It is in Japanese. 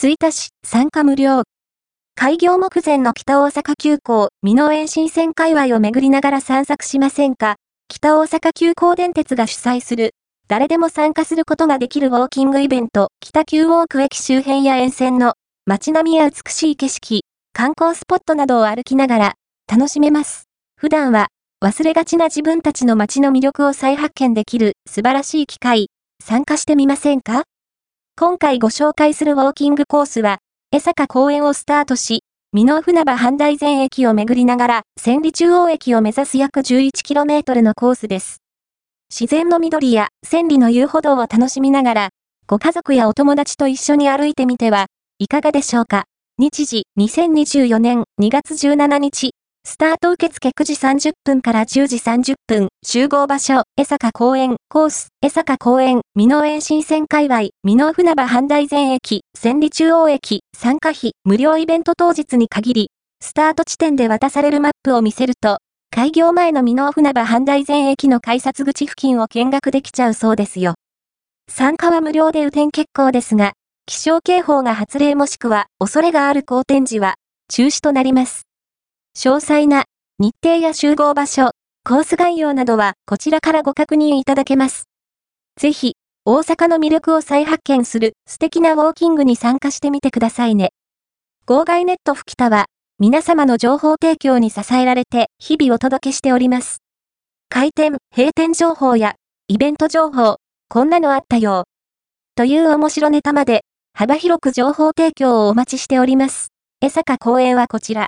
吹田市、参加無料。開業目前の北大阪急行、美濃園新線界隈を巡りながら散策しませんか？北大阪急行電鉄が主催する、誰でも参加することができるウォーキングイベント、北急ウォーク駅周辺や沿線の。街並みや美しい景色、観光スポットなどを歩きながら。楽しめます。普段は忘れがちな自分たちの街の魅力を再発見できる。素晴らしい機会、参加してみませんか？今回ご紹介するウォーキングコースは、江坂公園をスタートし、美濃船場阪大前駅を巡りながら、千里中央駅を目指す約 11km のコースです。自然の緑や千里の遊歩道を楽しみながら、ご家族やお友達と一緒に歩いてみてはいかがでしょうか。日時2024年2月17日スタート受付9時30分から10時30分、集合場所、江坂公園、コース、江坂公園、美濃園新線界隈、美濃船場阪大前駅、千里中央駅、参加費、無料イベント当日に限り、スタート地点で渡されるマップを見せると、開業前の美濃船場阪大前駅の改札口付近を見学できちゃうそうですよ。参加は無料で雨天決行ですが、気象警報が発令もしくは恐れがある好天時は中止となります。詳細な日程や集合場所、コース概要などはこちらからご確認いただけます。ぜひ、大阪の魅力を再発見する素敵なウォーキングに参加してみてくださいね。号外ネット吹田は皆様の情報提供に支えられて日々お届けしております。開店、閉店情報やイベント情報、こんなのあったよ。という面白ネタまで幅広く情報提供をお待ちしております。江坂公園はこちら。